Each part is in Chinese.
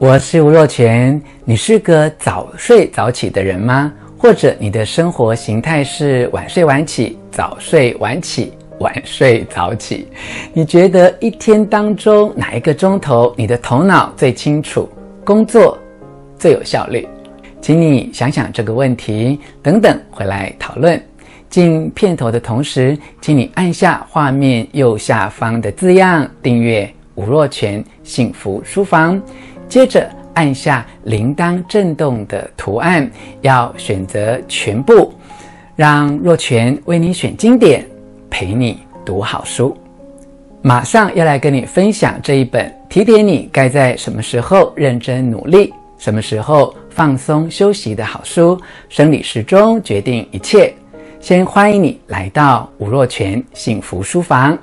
我是吴若泉，你是个早睡早起的人吗？或者你的生活形态是晚睡晚起、早睡晚起、晚睡早起？你觉得一天当中哪一个钟头你的头脑最清楚，工作最有效率？请你想想这个问题，等等回来讨论。进片头的同时，请你按下画面右下方的字样订阅吴若泉幸福书房。接着按下铃铛震动的图案，要选择全部，让若泉为你选经典，陪你读好书。马上要来跟你分享这一本提点你该在什么时候认真努力，什么时候放松休息的好书。生理时钟决定一切。先欢迎你来到吴若泉幸福书房。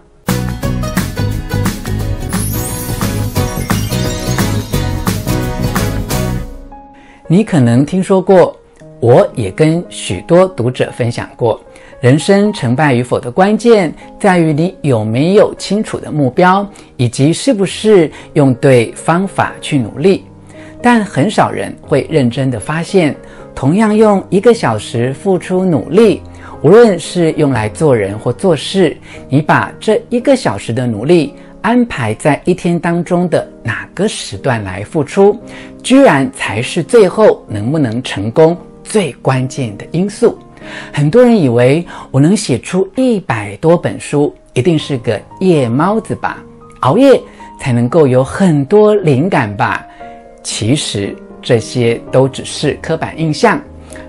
你可能听说过，我也跟许多读者分享过，人生成败与否的关键在于你有没有清楚的目标，以及是不是用对方法去努力。但很少人会认真的发现，同样用一个小时付出努力，无论是用来做人或做事，你把这一个小时的努力，安排在一天当中的哪个时段来付出，居然才是最后能不能成功最关键的因素。很多人以为我能写出一百多本书，一定是个夜猫子吧？熬夜才能够有很多灵感吧？其实这些都只是刻板印象。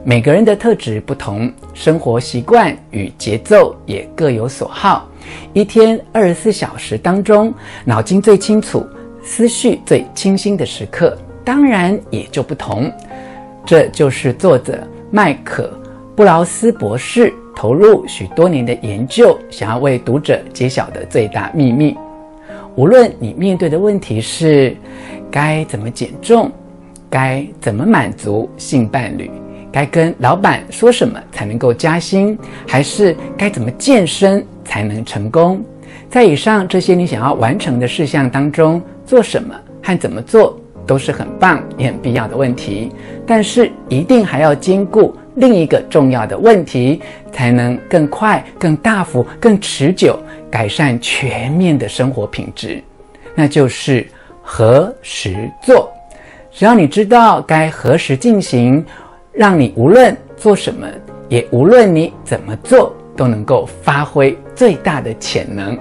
每个人的特质不同，生活习惯与节奏也各有所好。一天二十四小时当中，脑筋最清楚、思绪最清新的时刻，当然也就不同。这就是作者麦可布劳斯博士投入许多年的研究，想要为读者揭晓的最大秘密。无论你面对的问题是该怎么减重，该怎么满足性伴侣，该跟老板说什么才能够加薪，还是该怎么健身才能成功？在以上这些你想要完成的事项当中，做什么和怎么做都是很棒也很必要的问题。但是一定还要兼顾另一个重要的问题，才能更快、更大幅、更持久改善全面的生活品质。那就是何时做。只要你知道该何时进行。让你无论做什么，也无论你怎么做，都能够发挥最大的潜能。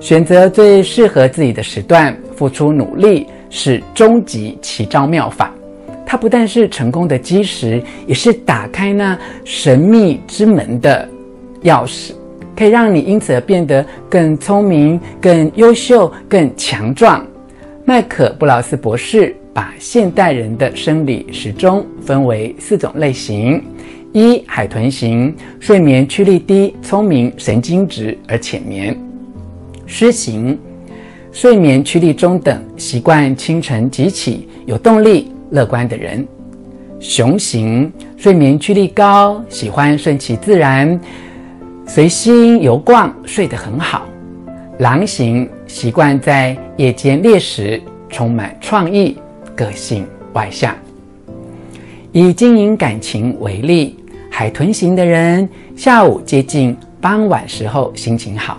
选择最适合自己的时段，付出努力，是终极奇招妙法。它不但是成功的基石，也是打开那神秘之门的钥匙，可以让你因此而变得更聪明、更优秀、更强壮。麦可布劳斯博士。把现代人的生理时钟分为四种类型：一、海豚型，睡眠驱力低，聪明，神经质而浅眠；狮型，睡眠驱力中等，习惯清晨即起，有动力，乐观的人；熊型，睡眠驱力高，喜欢顺其自然，随心游逛，睡得很好；狼型，习惯在夜间猎食，充满创意。个性外向。以经营感情为例，海豚型的人下午接近傍晚时候心情好；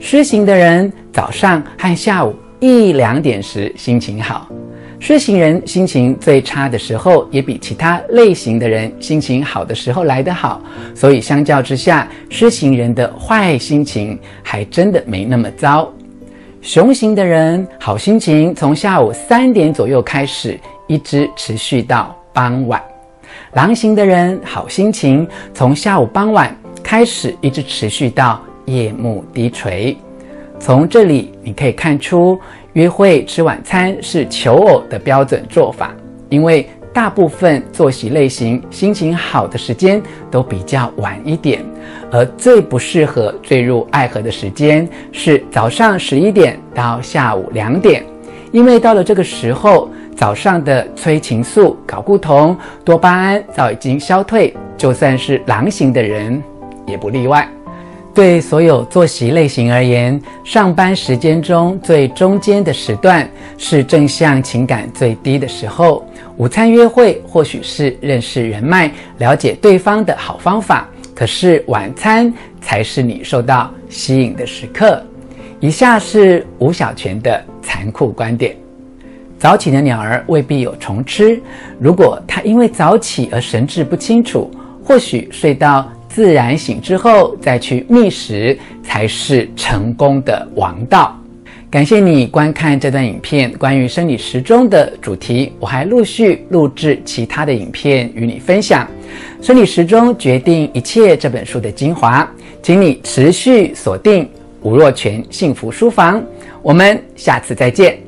狮型的人早上和下午一两点时心情好。狮型人心情最差的时候，也比其他类型的人心情好的时候来得好。所以相较之下，狮型人的坏心情还真的没那么糟。熊型的人好心情从下午三点左右开始，一直持续到傍晚；狼型的人好心情从下午傍晚开始，一直持续到夜幕低垂。从这里你可以看出，约会吃晚餐是求偶的标准做法，因为。大部分作息类型心情好的时间都比较晚一点，而最不适合坠入爱河的时间是早上十一点到下午两点，因为到了这个时候，早上的催情素、睾固酮、多巴胺早已经消退，就算是狼型的人也不例外。对所有作息类型而言，上班时间中最中间的时段是正向情感最低的时候。午餐约会或许是认识人脉、了解对方的好方法，可是晚餐才是你受到吸引的时刻。以下是吴小泉的残酷观点：早起的鸟儿未必有虫吃。如果它因为早起而神志不清楚，或许睡到自然醒之后再去觅食，才是成功的王道。感谢你观看这段影片，关于生理时钟的主题，我还陆续录制其他的影片与你分享。生理时钟决定一切这本书的精华，请你持续锁定吴若权幸福书房，我们下次再见。